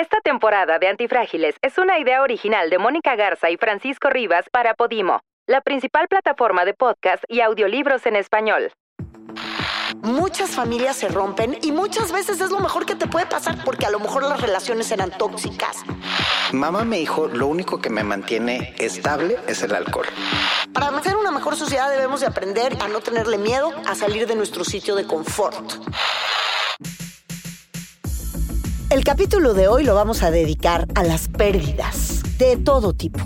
Esta temporada de Antifrágiles es una idea original de Mónica Garza y Francisco Rivas para Podimo, la principal plataforma de podcast y audiolibros en español. Muchas familias se rompen y muchas veces es lo mejor que te puede pasar porque a lo mejor las relaciones eran tóxicas. Mamá me dijo, lo único que me mantiene estable es el alcohol. Para hacer una mejor sociedad debemos de aprender a no tenerle miedo a salir de nuestro sitio de confort. El capítulo de hoy lo vamos a dedicar a las pérdidas de todo tipo.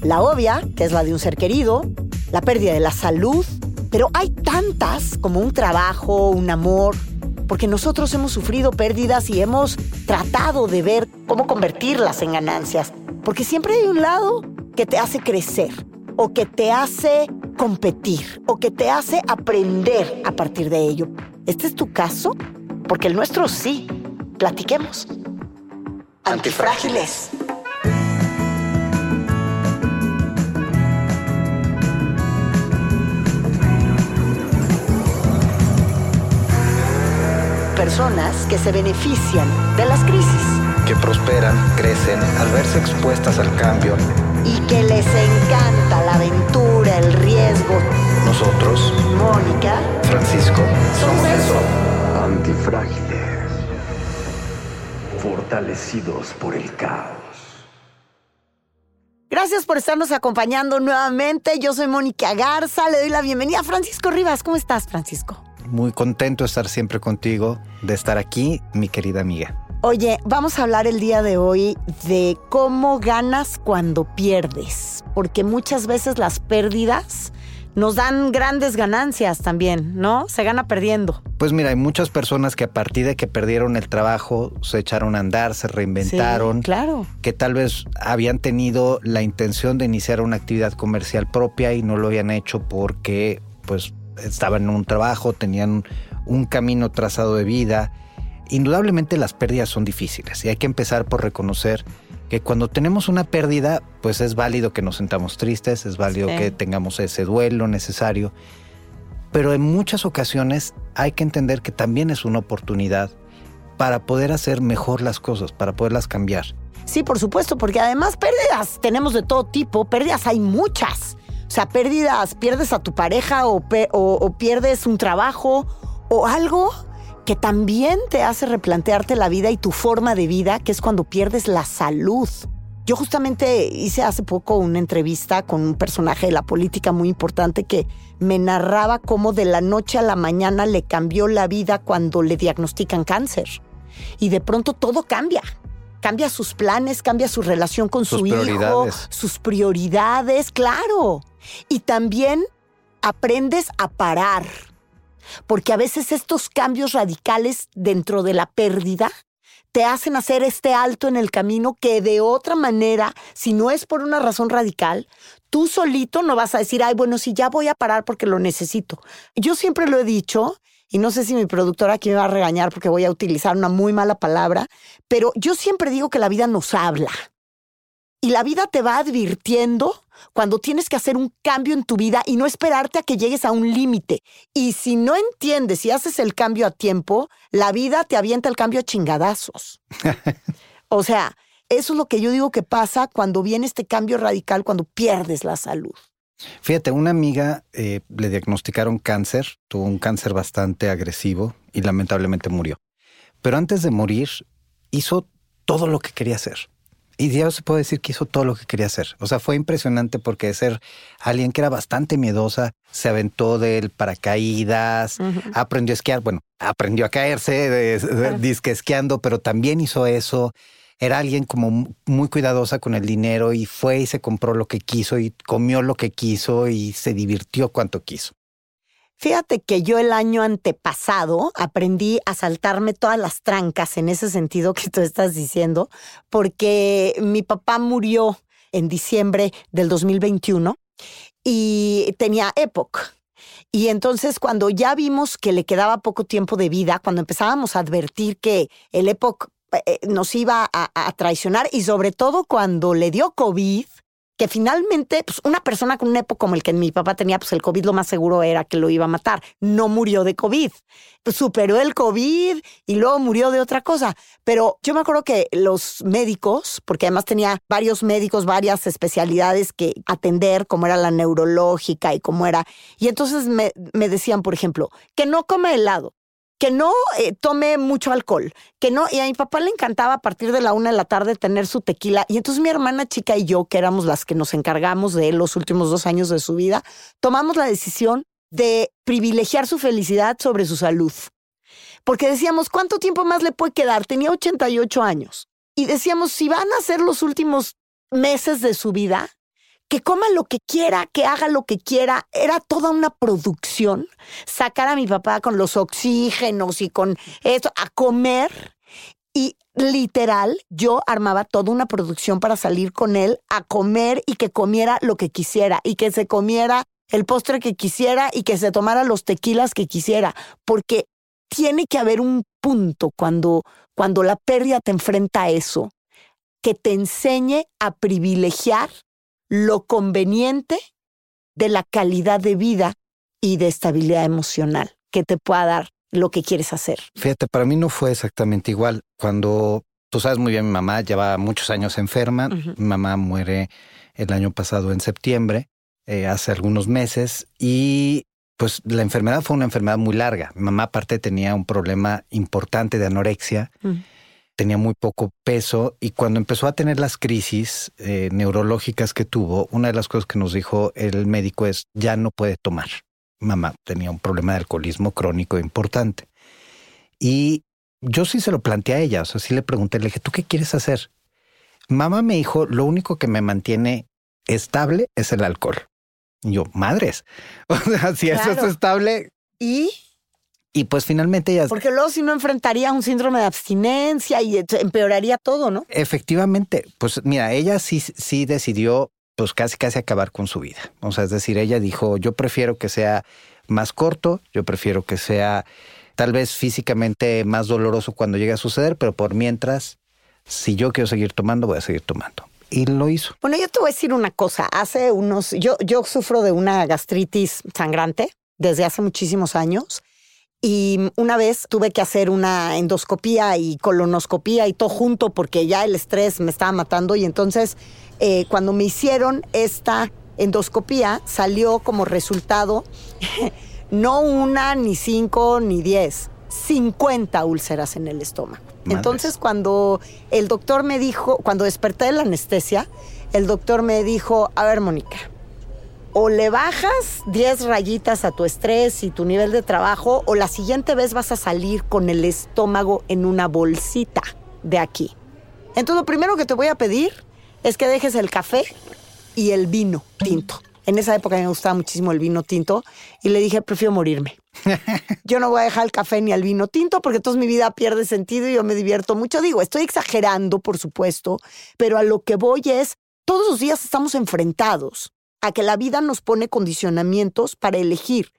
La obvia, que es la de un ser querido, la pérdida de la salud, pero hay tantas como un trabajo, un amor, porque nosotros hemos sufrido pérdidas y hemos tratado de ver cómo convertirlas en ganancias, porque siempre hay un lado que te hace crecer o que te hace competir o que te hace aprender a partir de ello. ¿Este es tu caso? Porque el nuestro sí. Platiquemos. Antifrágiles. Personas que se benefician de las crisis Que prosperan, crecen al verse expuestas al cambio. y que les encanta la aventura, el riesgo. Nosotros, Mónica, Francisco, somos eso. Antifrágiles. Fortalecidos por el caos. Gracias por estarnos acompañando nuevamente. Yo soy Mónica Garza. Le doy la bienvenida a Francisco Rivas. ¿Cómo estás, Francisco? muy contento de estar siempre contigo, de estar aquí, mi querida amiga. Oye, vamos a hablar el día de hoy de cómo ganas cuando pierdes, porque muchas veces las pérdidas nos dan grandes ganancias también, ¿no? Se gana perdiendo. Pues mira, hay muchas personas que a partir de que perdieron el trabajo se echaron a andar, se reinventaron, Sí, claro. que tal vez habían tenido la intención de iniciar una actividad comercial propia y no lo habían hecho porque pues estaban en un trabajo, tenían un camino trazado de vida. Indudablemente las pérdidas son difíciles y hay que empezar por reconocer que cuando tenemos una pérdida, pues es válido que nos sentamos tristes, es válido Sí. que tengamos ese duelo necesario, pero en muchas ocasiones hay que entender que también es una oportunidad para poder hacer mejor las cosas, para poderlas cambiar. Sí, por supuesto, porque además pérdidas tenemos de todo tipo, pérdidas hay muchas. O sea, pérdidas, pierdes a tu pareja o, o pierdes un trabajo o algo que también te hace replantearte la vida y tu forma de vida, que es cuando pierdes la salud. Yo justamente hice hace poco una entrevista con un personaje de la política muy importante que me narraba cómo de la noche a la mañana le cambió la vida cuando le diagnostican cáncer. Y de pronto todo cambia cambia sus planes, cambia su relación con Sus su hijo, sus prioridades, claro. Y también aprendes a parar, porque a veces estos cambios radicales dentro de la pérdida te hacen hacer este alto en el camino que de otra manera, si no es por una razón radical, tú solito no vas a decir, ay, bueno, si ya voy a parar porque lo necesito. Yo siempre lo he dicho, y no sé si mi productora aquí me va a regañar porque voy a utilizar una muy mala palabra, pero yo siempre digo que la vida nos habla. Y la vida te va advirtiendo cuando tienes que hacer un cambio en tu vida y no esperarte a que llegues a un límite. Y si no entiendes y haces el cambio a tiempo, la vida te avienta el cambio a chingadazos. o sea, eso es lo que yo digo que pasa cuando viene este cambio radical, cuando pierdes la salud. Fíjate, una amiga eh, le diagnosticaron cáncer, tuvo un cáncer bastante agresivo y lamentablemente murió. Pero antes de morir, hizo todo lo que quería hacer. Y ya se puede decir que hizo todo lo que quería hacer. O sea, fue impresionante porque de ser alguien que era bastante miedosa, se aventó del paracaídas, aprendió a esquiar. Bueno, aprendió a caerse, de, de- disque esquiando, pero también hizo eso. Era alguien como muy cuidadosa con el dinero y fue y se compró lo que quiso y comió lo que quiso y se divirtió cuanto quiso. Fíjate que yo el año antepasado aprendí a saltarme todas las trancas en ese sentido que tú estás diciendo, porque mi papá murió en diciembre del 2021 y tenía EPOC. Y entonces cuando ya vimos que le quedaba poco tiempo de vida, cuando empezábamos a advertir que el EPOC eh, nos iba a, a traicionar y sobre todo cuando le dio COVID, que finalmente, pues una persona con un época como el que mi papá tenía, pues el COVID lo más seguro era que lo iba a matar. No murió de COVID. Pues, superó el COVID y luego murió de otra cosa. Pero yo me acuerdo que los médicos, porque además tenía varios médicos, varias especialidades que atender, como era la neurológica y cómo era. Y entonces me, me decían, por ejemplo, que no come helado que no eh, tome mucho alcohol, que no, y a mi papá le encantaba a partir de la una de la tarde tener su tequila, y entonces mi hermana chica y yo, que éramos las que nos encargamos de él los últimos dos años de su vida, tomamos la decisión de privilegiar su felicidad sobre su salud. Porque decíamos, ¿cuánto tiempo más le puede quedar? Tenía 88 años. Y decíamos, si van a ser los últimos meses de su vida, que coma lo que quiera, que haga lo que quiera. Era toda una producción. Sacar a mi papá con los oxígenos y con eso, a comer. Y literal, yo armaba toda una producción para salir con él a comer y que comiera lo que quisiera y que se comiera el postre que quisiera y que se tomara los tequilas que quisiera. Porque tiene que haber un punto cuando, cuando la pérdida te enfrenta a eso, que te enseñe a privilegiar lo conveniente de la calidad de vida y de estabilidad emocional que te pueda dar lo que quieres hacer. Fíjate, para mí no fue exactamente igual. Cuando tú sabes muy bien, mi mamá lleva muchos años enferma. Mi mamá muere el año pasado en septiembre, eh, hace algunos meses, y pues la enfermedad fue una enfermedad muy larga. Mi mamá aparte tenía un problema importante de anorexia tenía muy poco peso y cuando empezó a tener las crisis eh, neurológicas que tuvo, una de las cosas que nos dijo el médico es, ya no puede tomar. Mamá tenía un problema de alcoholismo crónico importante. Y yo sí se lo planteé a ella, o sea, sí le pregunté, le dije, ¿tú qué quieres hacer? Mamá me dijo, lo único que me mantiene estable es el alcohol. Y yo, madres, o sea, si eso es estable. ¿Y? Y pues finalmente ella... Porque luego si no enfrentaría un síndrome de abstinencia y empeoraría todo, ¿no? Efectivamente, pues mira, ella sí, sí decidió pues casi casi acabar con su vida. O sea, es decir, ella dijo, yo prefiero que sea más corto, yo prefiero que sea tal vez físicamente más doloroso cuando llegue a suceder, pero por mientras, si yo quiero seguir tomando, voy a seguir tomando. Y lo hizo. Bueno, yo te voy a decir una cosa. Hace unos, yo, yo sufro de una gastritis sangrante desde hace muchísimos años y una vez tuve que hacer una endoscopía y colonoscopía y todo junto porque ya el estrés me estaba matando. Y entonces, eh, cuando me hicieron esta endoscopía, salió como resultado no una, ni cinco, ni diez, 50 úlceras en el estómago. Entonces, cuando el doctor me dijo, cuando desperté de la anestesia, el doctor me dijo, a ver, Mónica, o le bajas 10 rayitas a tu estrés y tu nivel de trabajo, o la siguiente vez vas a salir con el estómago en una bolsita de aquí. Entonces lo primero que te voy a pedir es que dejes el café y el vino tinto. En esa época me gustaba muchísimo el vino tinto y le dije, prefiero morirme. yo no voy a dejar el café ni el vino tinto porque entonces mi vida pierde sentido y yo me divierto mucho. Digo, estoy exagerando, por supuesto, pero a lo que voy es, todos los días estamos enfrentados a que la vida nos pone condicionamientos para elegir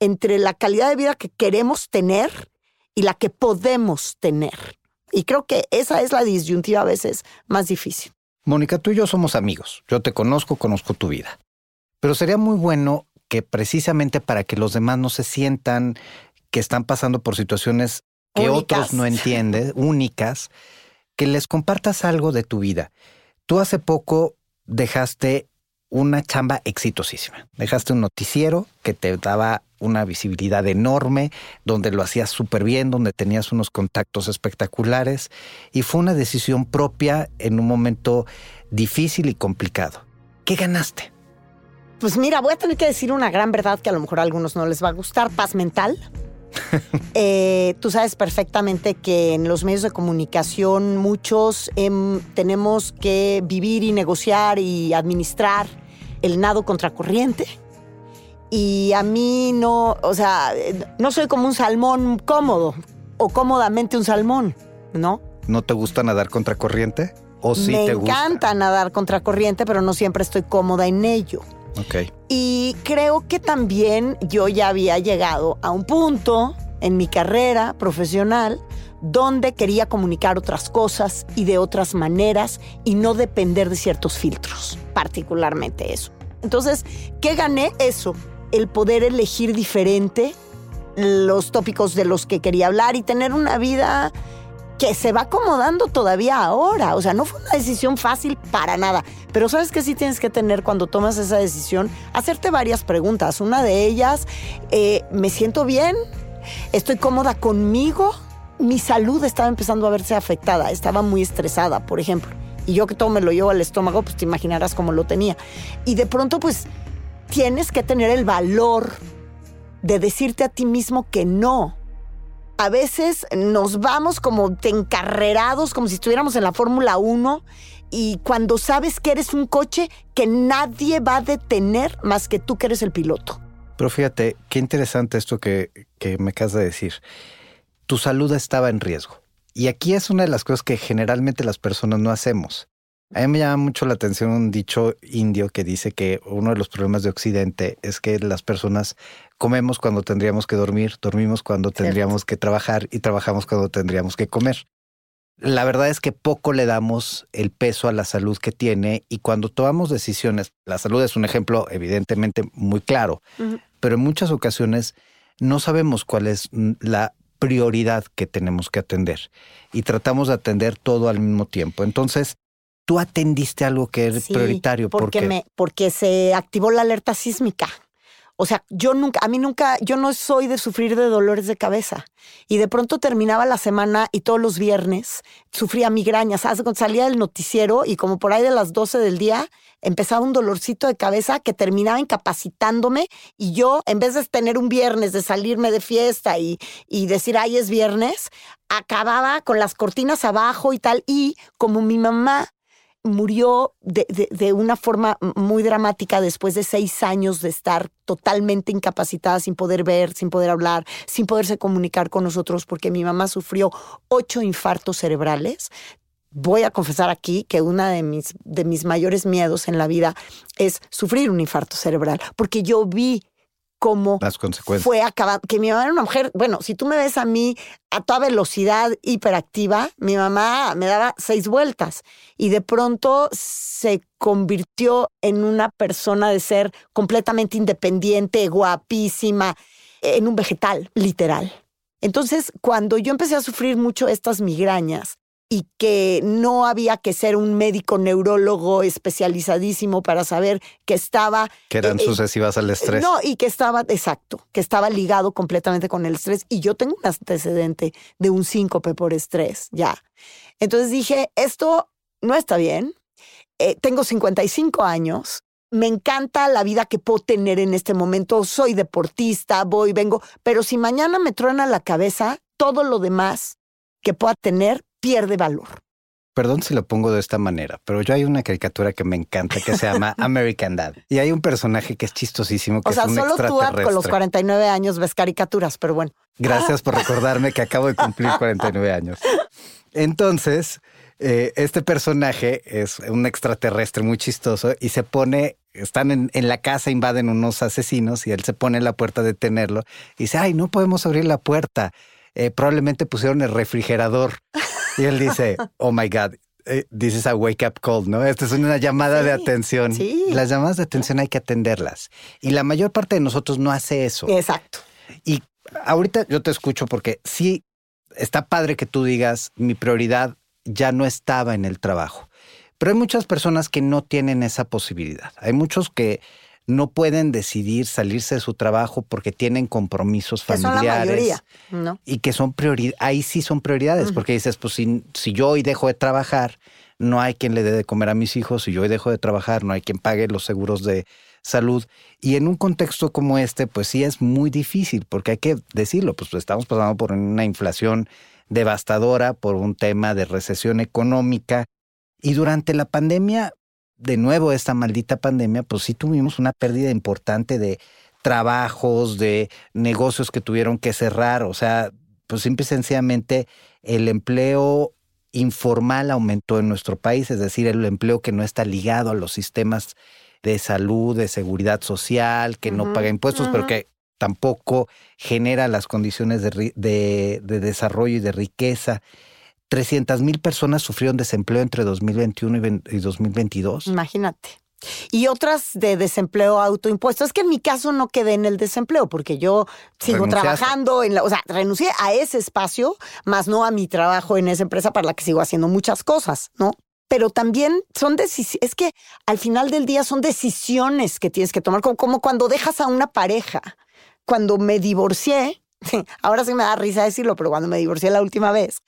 entre la calidad de vida que queremos tener y la que podemos tener. Y creo que esa es la disyuntiva a veces más difícil. Mónica, tú y yo somos amigos. Yo te conozco, conozco tu vida. Pero sería muy bueno que precisamente para que los demás no se sientan que están pasando por situaciones que otros no entienden, únicas, que les compartas algo de tu vida. Tú hace poco dejaste una chamba exitosísima. Dejaste un noticiero que te daba una visibilidad enorme, donde lo hacías súper bien, donde tenías unos contactos espectaculares y fue una decisión propia en un momento difícil y complicado. ¿Qué ganaste? Pues mira, voy a tener que decir una gran verdad que a lo mejor a algunos no les va a gustar, paz mental. Eh, tú sabes perfectamente que en los medios de comunicación muchos em, tenemos que vivir y negociar y administrar el nado contracorriente. Y a mí no, o sea, no soy como un salmón cómodo o cómodamente un salmón, ¿no? ¿No te gusta nadar contracorriente? ¿O sí Me te gusta? encanta nadar contracorriente, pero no siempre estoy cómoda en ello. Ok. Y creo que también yo ya había llegado a un punto en mi carrera profesional donde quería comunicar otras cosas y de otras maneras y no depender de ciertos filtros. Particularmente eso. Entonces, ¿qué gané? Eso, el poder elegir diferente los tópicos de los que quería hablar y tener una vida que se va acomodando todavía ahora. O sea, no fue una decisión fácil para nada. Pero sabes que sí tienes que tener cuando tomas esa decisión, hacerte varias preguntas. Una de ellas, eh, ¿me siento bien? ¿Estoy cómoda conmigo? Mi salud estaba empezando a verse afectada, estaba muy estresada, por ejemplo. Y yo que todo me lo llevo al estómago, pues te imaginarás cómo lo tenía. Y de pronto, pues, tienes que tener el valor de decirte a ti mismo que no. A veces nos vamos como encarrerados, como si estuviéramos en la Fórmula 1, y cuando sabes que eres un coche que nadie va a detener más que tú que eres el piloto. Pero fíjate, qué interesante esto que, que me acabas de decir. Tu salud estaba en riesgo. Y aquí es una de las cosas que generalmente las personas no hacemos. A mí me llama mucho la atención un dicho indio que dice que uno de los problemas de Occidente es que las personas comemos cuando tendríamos que dormir, dormimos cuando tendríamos que trabajar y trabajamos cuando tendríamos que comer. La verdad es que poco le damos el peso a la salud que tiene y cuando tomamos decisiones, la salud es un ejemplo evidentemente muy claro, pero en muchas ocasiones no sabemos cuál es la prioridad que tenemos que atender y tratamos de atender todo al mismo tiempo. Entonces, tú atendiste algo que es prioritario. Porque, me, porque se activó la alerta sísmica. O sea, yo nunca, a mí nunca, yo no soy de sufrir de dolores de cabeza. Y de pronto terminaba la semana y todos los viernes sufría migrañas. Salía del noticiero y como por ahí de las 12 del día empezaba un dolorcito de cabeza que terminaba incapacitándome y yo, en vez de tener un viernes, de salirme de fiesta y, y decir, ay, es viernes, acababa con las cortinas abajo y tal. Y como mi mamá murió de, de, una forma muy dramática después de seis años de estar totalmente incapacitada, sin poder ver, sin poder hablar, sin poderse comunicar con nosotros, porque mi mamá sufrió ocho infartos cerebrales. Voy a confesar aquí que uno de mis, de mis mayores miedos en la vida es sufrir un infarto cerebral, porque yo vi cómo Las consecuencias. fue acabado. Que mi mamá era una mujer, bueno, si tú me ves a mí a toda velocidad hiperactiva, mi mamá me daba seis vueltas y de pronto se convirtió en una persona de ser completamente independiente, guapísima, en un vegetal, literal. Entonces, cuando yo empecé a sufrir mucho estas migrañas, y que no había que ser un médico neurólogo especializadísimo para saber que estaba... Que eran eh, sucesivas al estrés. No, y que estaba, exacto, que estaba ligado completamente con el estrés. Y yo tengo un antecedente de un síncope por estrés, ya. Entonces dije, esto no está bien. Eh, tengo 55 años. Me encanta la vida que puedo tener en este momento. Soy deportista, voy, vengo. Pero si mañana me truena la cabeza, todo lo demás que pueda tener pierde valor. Perdón si lo pongo de esta manera, pero yo hay una caricatura que me encanta que se llama American Dad. Y hay un personaje que es chistosísimo, que o sea, es un solo tú con los 49 años ves caricaturas, pero bueno. Gracias por recordarme que acabo de cumplir 49 años. Entonces, eh, este personaje es un extraterrestre muy chistoso y se pone, están en, en, la casa, invaden unos asesinos y él se pone en la puerta a detenerlo y dice, ay, no podemos abrir la puerta. Eh, probablemente pusieron el refrigerador. Y él dice, oh my God, eh, this is a wake up call, ¿no? Esta es una llamada Sí, de atención. sí. Las llamadas de atención hay que atenderlas. Y la mayor parte de nosotros no hace eso. Exacto. Y ahorita yo te escucho porque sí está padre que tú digas mi prioridad ya no estaba en el trabajo. Pero hay muchas personas que no tienen esa posibilidad. Hay muchos que no pueden decidir salirse de su trabajo porque tienen compromisos Que son la familiares mayoría, ¿no? y que son prioridades. Ahí sí son prioridades porque dices, pues si, si yo hoy dejo de trabajar, no hay quien le dé de comer a mis hijos. Si yo hoy dejo de trabajar, no hay quien pague los seguros de salud. Y en un contexto como este, pues sí es muy difícil porque hay que decirlo, pues estamos pasando por una inflación devastadora, por un tema de recesión económica. Y durante la pandemia, de nuevo esta maldita pandemia, pues sí tuvimos una pérdida importante de trabajos, de negocios que tuvieron que cerrar. O sea, pues simple y sencillamente el empleo informal aumentó en nuestro país, es decir, el empleo que no está ligado a los sistemas de salud, de seguridad social, que no paga impuestos, pero que tampoco genera las condiciones de, ri- de- de desarrollo y de riqueza. 300 mil personas sufrieron desempleo entre 2021 y ven- y 2022. Imagínate. Y otras de desempleo autoimpuesto. Es que en mi caso no quedé en el desempleo porque yo sigo Renunciaste. trabajando en la, o sea, renuncié a ese espacio, más no a mi trabajo en esa empresa para la que sigo haciendo muchas cosas, ¿no? Pero también son decisiones, es que al final del día son decisiones que tienes que tomar, como, como cuando dejas a una pareja. Cuando me divorcié, ahora sí me da risa decirlo, pero cuando me divorcié la última vez,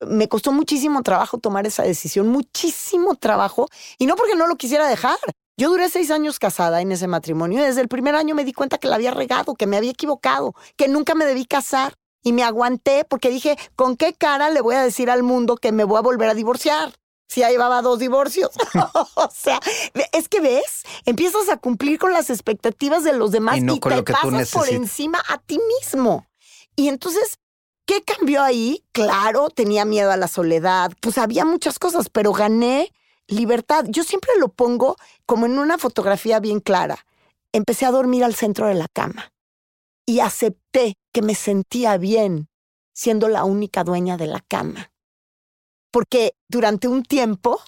me costó muchísimo trabajo tomar esa decisión, muchísimo trabajo, y no porque no lo quisiera dejar. Yo duré seis años casada en ese matrimonio y desde el primer año me di cuenta que la había regado, que me había equivocado, que nunca me debí casar. Y me aguanté porque dije, ¿con qué cara le voy a decir al mundo que me voy a volver a divorciar? Si ya llevaba dos divorcios. o sea, es que ves, empiezas a cumplir con las expectativas de los demás Y no te lo que tú pasas por encima a ti mismo. Y entonces, ¿qué cambió ahí? Claro, tenía miedo a la soledad, pues había muchas cosas, pero gané libertad. Yo siempre lo pongo como en una fotografía bien clara. Empecé a dormir al centro de la cama y acepté que me sentía bien siendo la única dueña de la cama. Porque durante un tiempo,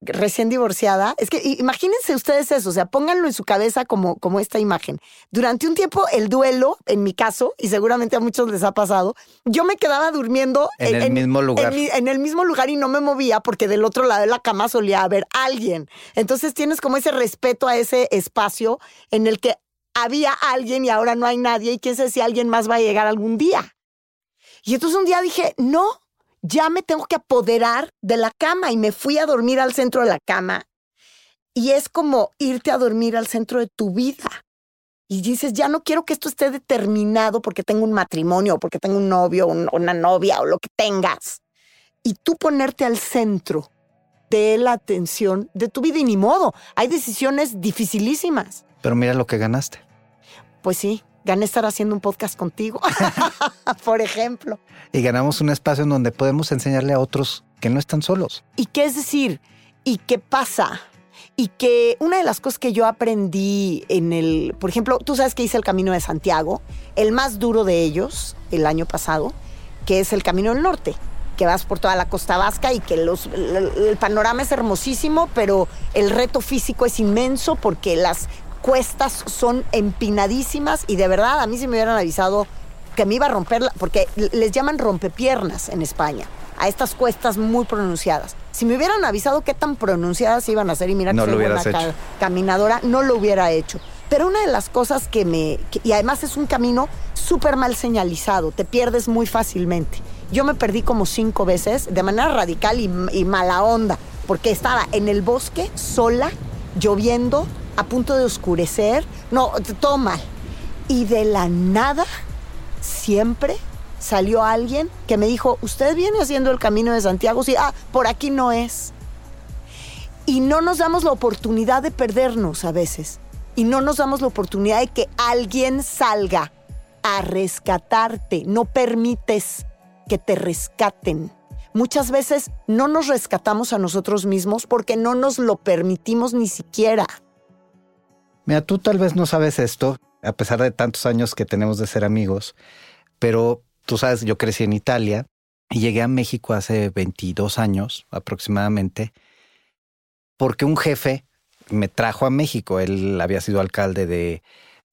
recién divorciada, es que imagínense ustedes eso, o sea, pónganlo en su cabeza como, como esta imagen. Durante un tiempo, el duelo, en mi caso, y seguramente a muchos les ha pasado, yo me quedaba durmiendo En el mismo lugar. en, el mismo lugar y no me movía porque del otro lado de la cama solía haber alguien. Entonces tienes como ese respeto a ese espacio en el que había alguien y ahora no hay nadie y quién sabe si alguien más va a llegar algún día. Y entonces un día dije, no, ya me tengo que apoderar de la cama y me fui a dormir al centro de la cama. Y es como irte a dormir al centro de tu vida. Y dices, ya no quiero que esto esté determinado porque tengo un matrimonio, o porque tengo un novio, un- una novia o lo que tengas. Y tú ponerte al centro de la atención de tu vida y ni modo. Hay decisiones dificilísimas. Pero mira lo que ganaste. Pues sí, gané estar haciendo un podcast contigo, por ejemplo. Y ganamos un espacio en donde podemos enseñarle a otros que no están solos. ¿Y qué es decir? ¿Y qué pasa? Y que una de las cosas que yo aprendí en el, por ejemplo, tú sabes que hice el Camino de Santiago, el más duro de ellos el año pasado, que es el Camino del Norte, que vas por toda la costa vasca y que los, el, el panorama es hermosísimo, pero el reto físico es inmenso porque las cuestas son empinadísimas y de verdad a mí si me hubieran avisado que me iba a romper, la- porque les llaman rompepiernas en España, a estas cuestas muy pronunciadas. Si me hubieran avisado qué tan pronunciadas iban a ser y mira que No soy buena ca- hecho. caminadora, no lo hubiera hecho. Pero una de las cosas que me... que- y además es un camino súper mal señalizado, te pierdes muy fácilmente. Yo me perdí como cinco veces de manera radical y, y mala onda, porque estaba en el bosque sola, lloviendo, a punto de oscurecer, no, todo mal. Y de la nada, siempre salió alguien que me dijo, ¿usted viene haciendo el camino de Santiago? Sí, ah, por aquí no es. Y no nos damos la oportunidad de perdernos a veces. Y no nos damos la oportunidad de que alguien salga a rescatarte. No permites que te rescaten. Muchas veces no nos rescatamos a nosotros mismos porque no nos lo permitimos ni siquiera. Mira, tú tal vez no sabes esto, a pesar de tantos años que tenemos de ser amigos, pero tú sabes, yo crecí en Italia y llegué a México hace 22 años aproximadamente, porque un jefe me trajo a México. Él había sido alcalde de,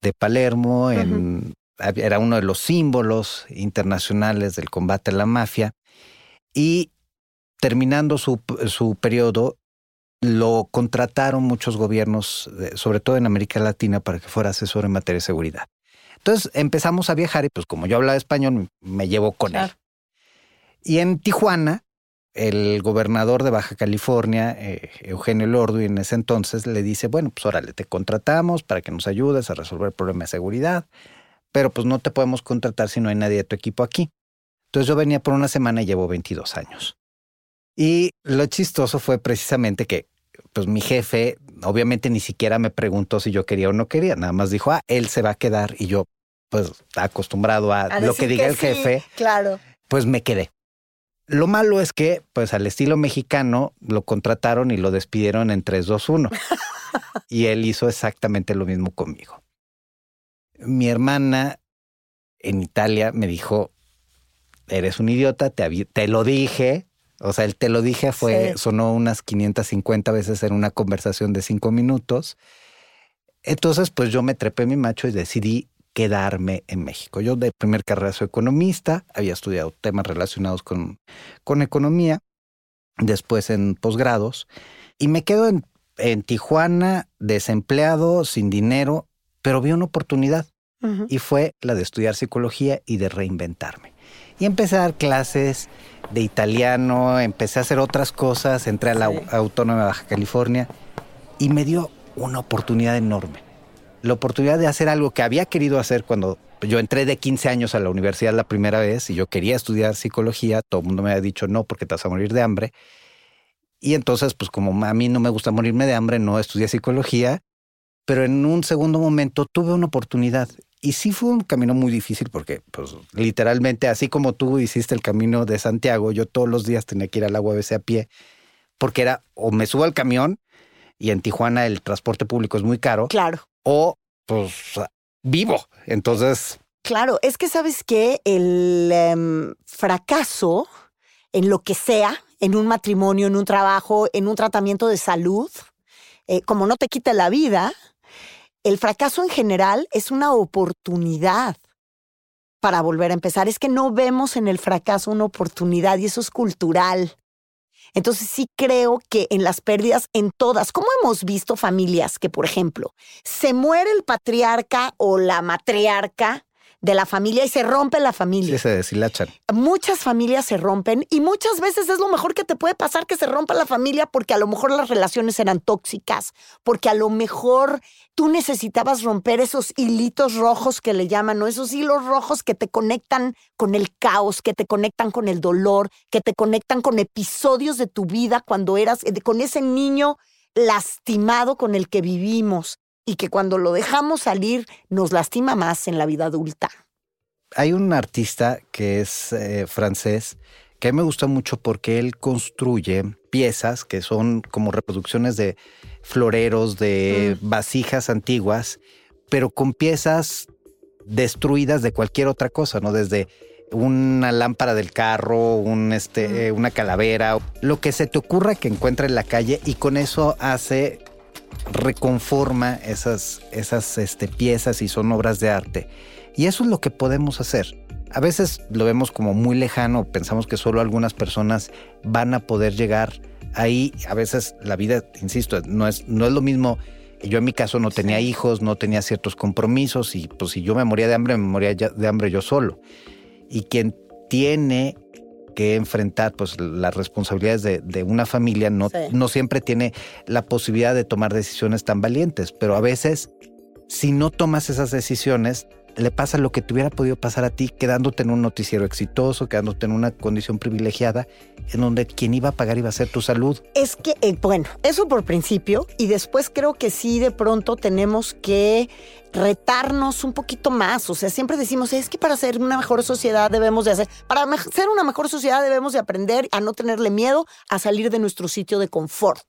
de Palermo, en, era uno de los símbolos internacionales del combate a la mafia, y terminando su, su periodo, lo contrataron muchos gobiernos, eh, sobre todo en América Latina, para que fuera asesor en materia de seguridad. Entonces empezamos a viajar y pues como yo hablaba español, me llevo con Claro. él. Y en Tijuana, el gobernador de Baja California, eh, Eugenio Lordo, y en ese entonces le dice, bueno, pues órale, te contratamos para que nos ayudes a resolver el problema de seguridad, pero pues no te podemos contratar si no hay nadie de tu equipo aquí. Entonces yo venía por una semana y llevo 22 años. Y lo chistoso fue precisamente que pues mi jefe obviamente ni siquiera me preguntó si yo quería o no quería, nada más dijo, ah, él se va a quedar y yo pues acostumbrado a, A lo que diga el sí, jefe, Claro. pues me quedé. Lo malo es que, pues al estilo mexicano, lo contrataron y lo despidieron en 3, 2, 1. y él hizo exactamente lo mismo conmigo. Mi hermana en Italia me dijo, eres un idiota, te, te lo dije, O sea, el te lo dije fue, Sí. sonó unas 550 veces en una conversación de cinco minutos. Entonces, pues yo me trepé mi macho y decidí quedarme en México. Yo de primer carrera soy economista, había estudiado temas relacionados con, con economía, después en posgrados, y me quedo en, en Tijuana, desempleado, sin dinero, pero vi una oportunidad y fue la de estudiar psicología y de reinventarme. Y empecé a dar clases de italiano, empecé a hacer otras cosas, entré a la Sí. Autónoma de Baja California y me dio una oportunidad enorme. La oportunidad de hacer algo que había querido hacer cuando yo entré de 15 años a la universidad la primera vez y yo quería estudiar psicología, todo el mundo me había dicho no porque te vas a morir de hambre. Y entonces, pues como a mí no me gusta morirme de hambre, no estudié psicología, pero en un segundo momento tuve una oportunidad. Y sí fue un camino muy difícil porque, pues, literalmente, así como tú hiciste el camino de Santiago, yo todos los días tenía que ir al agua UABC a pie, porque era o me subo al camión y en Tijuana el transporte público es muy caro, Claro. o pues vivo. Entonces, Claro, es que sabes que el em, fracaso en lo que sea, en un matrimonio, en un trabajo, en un tratamiento de salud, eh, como no te quita la vida, el fracaso en general es una oportunidad para volver a empezar. Es que no vemos en el fracaso una oportunidad y eso es cultural. Entonces sí creo que en las pérdidas, en todas, como hemos visto familias que, por ejemplo, se muere el patriarca o la matriarca de la familia y se rompe la familia. sí se deshilachan. Muchas familias se rompen y muchas veces es lo mejor que te puede pasar que se rompa la familia porque a lo mejor las relaciones eran tóxicas, porque a lo mejor tú necesitabas romper esos hilitos rojos que le llaman, ¿no? Esos hilos rojos que te conectan con el caos, que te conectan con el dolor, que te conectan con episodios de tu vida cuando eras, eh, con ese niño lastimado con el que vivimos y que cuando lo dejamos salir nos lastima más en la vida adulta. Hay un artista que es eh, francés que a mí me gusta mucho porque él construye piezas que son como reproducciones de floreros, de vasijas antiguas, pero con piezas destruidas de cualquier otra cosa, ¿no? Desde una lámpara del carro, un este, eh, una calavera, lo que se te ocurra que encuentre en la calle y con eso hace reconforma esas, esas este, piezas y son obras de arte. Y eso es lo que podemos hacer. A veces lo vemos como muy lejano, pensamos que solo algunas personas van a poder llegar ahí. A veces la vida, insisto, no es, no es lo mismo. Yo en mi caso no tenía hijos, no tenía ciertos compromisos y pues si yo me moría de hambre, me moría de hambre yo solo. Y quien tiene que enfrentar pues las responsabilidades de, de una familia no, Sí. no siempre tiene la posibilidad de tomar decisiones tan valientes, pero a veces si no tomas esas decisiones, le pasa lo que te hubiera podido pasar a ti quedándote en un noticiero exitoso, quedándote en una condición privilegiada, en donde quien iba a pagar iba a ser tu salud. Es que, eh, bueno, eso por principio, y después creo que sí, de pronto tenemos que retarnos un poquito más. O sea, siempre decimos, es que para ser una mejor sociedad debemos de hacer, para ser una mejor sociedad debemos de aprender a no tenerle miedo a salir de nuestro sitio de confort.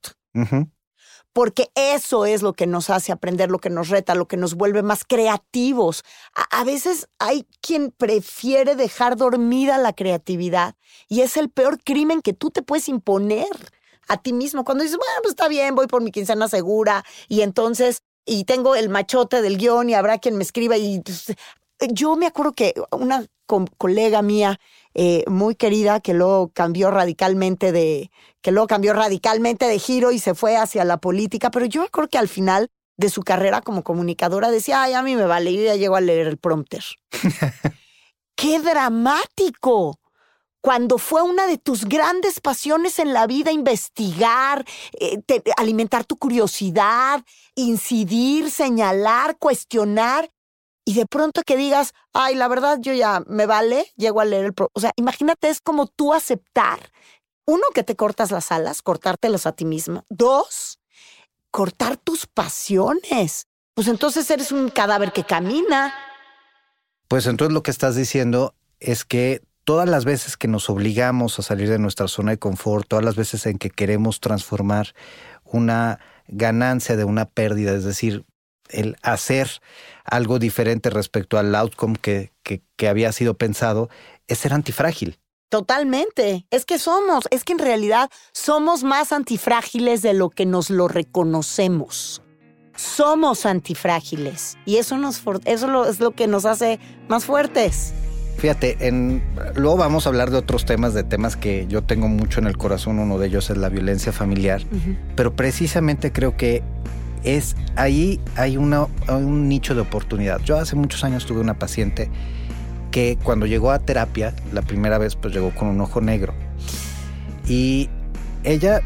Porque eso es lo que nos hace aprender, lo que nos reta, lo que nos vuelve más creativos. A, veces hay quien prefiere dejar dormida la creatividad y es el peor crimen que tú te puedes imponer a ti mismo. Cuando dices, bueno, pues está bien, voy por mi quincena segura y entonces, y tengo el machote del guion y habrá quien me escriba y pues, yo me acuerdo que una com- colega mía eh, muy querida que luego cambió radicalmente de que luego cambió radicalmente de giro y se fue hacia la política, pero yo acuerdo que al final de su carrera como comunicadora decía, ay, a mí me vale, yo ya llego a leer el prompter. ¡Qué dramático! Cuando fue una de tus grandes pasiones en la vida investigar, eh, alimentar tu curiosidad, incidir, señalar, cuestionar, y de pronto que digas, ay, la verdad yo ya me vale, llego a leer el... Pro o sea, imagínate, es como tú aceptar, uno, que te cortas las alas, cortártelas a ti misma. Dos, cortar tus pasiones. Pues entonces eres un cadáver que camina. Pues entonces lo que estás diciendo es que todas las veces que nos obligamos a salir de nuestra zona de confort, todas las veces en que queremos transformar una ganancia de una pérdida, es decir, el hacer algo diferente respecto al outcome que, que, que había sido pensado, es ser antifrágil. Totalmente. Es que somos, es que en realidad somos más antifrágiles de lo que nos lo reconocemos. Somos antifrágiles y eso, nos, eso es lo que nos hace más fuertes. Fíjate, en, luego vamos a hablar de otros temas, de temas que yo tengo mucho en el corazón. Uno de ellos es la violencia familiar, pero precisamente creo que es ahí hay un nicho de oportunidad. Yo hace muchos años tuve una paciente que cuando llegó a terapia, la primera vez, pues llegó con un ojo negro. Y ella,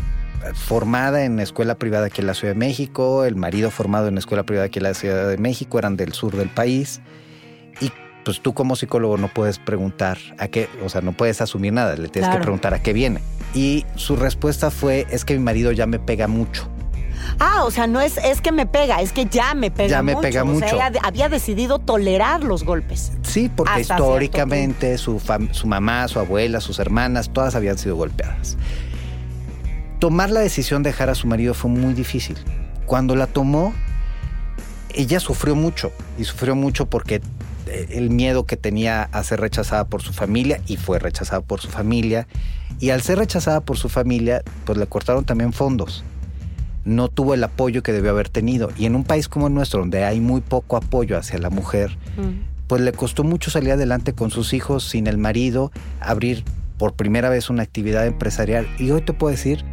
formada en escuela privada aquí en la Ciudad de México, el marido formado en escuela privada aquí en la Ciudad de México, eran del sur del país. Y pues tú como psicólogo no puedes preguntar a qué, o sea, no puedes asumir nada, le tienes que preguntar a qué viene. Y su respuesta fue, es que mi marido ya me pega mucho. Ah, o sea, no es, es que me pega, es que ya me pega ya me pega mucho. O sea, ella había decidido tolerar los golpes. Sí, porque históricamente su, su mamá, su abuela, sus hermanas, todas habían sido golpeadas. Tomar la decisión de dejar a su marido fue muy difícil. Cuando la tomó, ella sufrió mucho y sufrió mucho porque eh, el miedo que tenía a ser rechazada por su familia y fue rechazada por su familia y al ser rechazada por su familia pues le cortaron también fondos no tuvo el apoyo que debió haber tenido. Y en un país como el nuestro, donde hay muy poco apoyo hacia la mujer, mm. pues le costó mucho salir adelante con sus hijos, sin el marido, abrir por primera vez una actividad empresarial. Y hoy te puedo decir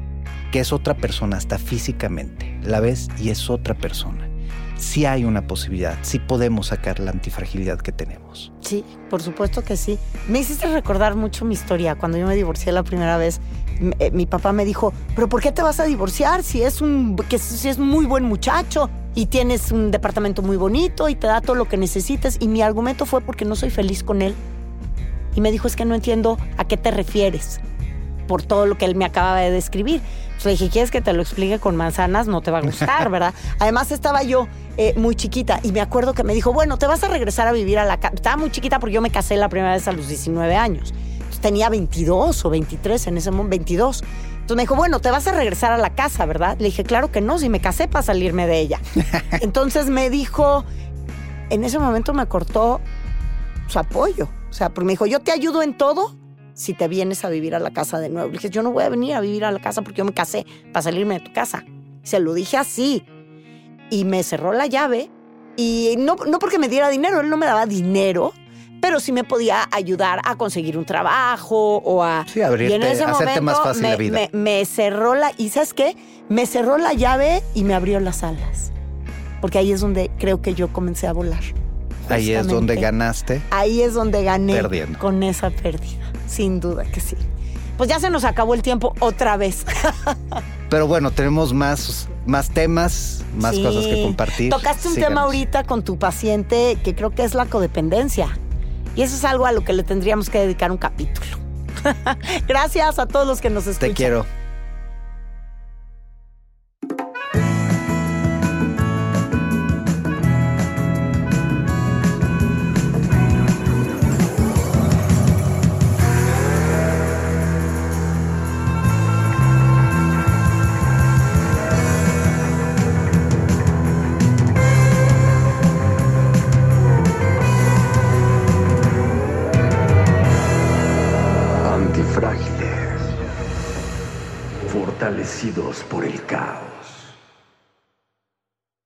que es otra persona, hasta físicamente. La ves y es otra persona. Sí hay una posibilidad, sí podemos sacar la antifragilidad que tenemos. Sí, por supuesto que sí. Me hiciste recordar mucho mi historia. Cuando yo me divorcié la primera vez, mi papá me dijo, pero ¿por qué te vas a divorciar si es un que si es muy buen muchacho y tienes un departamento muy bonito y te da todo lo que necesites? Y mi argumento fue porque no soy feliz con él. Y me dijo, es que no entiendo a qué te refieres por todo lo que él me acaba de describir. Entonces le dije, ¿quieres que te lo explique con manzanas? No te va a gustar, ¿verdad? Además estaba yo eh, muy chiquita y me acuerdo que me dijo, bueno, te vas a regresar a vivir a la casa. Estaba muy chiquita porque yo me casé la primera vez a los 19 años tenía 22 o 23 en ese momento, 22. Entonces me dijo, bueno, te vas a regresar a la casa, ¿verdad? Le dije, claro que no, si me casé para salirme de ella. Entonces me dijo, en ese momento me cortó su apoyo. O sea, porque me dijo, yo te ayudo en todo si te vienes a vivir a la casa de nuevo. Le dije, yo no voy a venir a vivir a la casa porque yo me casé para salirme de tu casa. Se lo dije así. Y me cerró la llave. Y no, no porque me diera dinero, él no me daba dinero, pero sí me podía ayudar a conseguir un trabajo o a... Sí, abrirte, y en ese hacerte más fácil me, la vida. Me, cerró la... ¿Y sabes qué? Me cerró la llave y me abrió las alas. Porque ahí es donde creo que yo comencé a volar. Ahí es donde ganaste. Ahí es donde gané con esa pérdida. Sin duda que sí. Pues ya se nos acabó el tiempo otra vez. Pero bueno, tenemos más, más temas, más cosas que compartir. Tocaste un tema ahorita con tu paciente que creo que es la codependencia. Y eso es algo a lo que le tendríamos que dedicar un capítulo. Gracias a todos los que nos escuchan. Te quiero. Por el caos.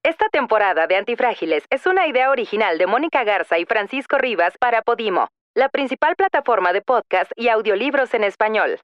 Esta temporada de Antifrágiles es una idea original de Mónica Garza y Francisco Rivas para Podimo, la principal plataforma de podcast y audiolibros en español.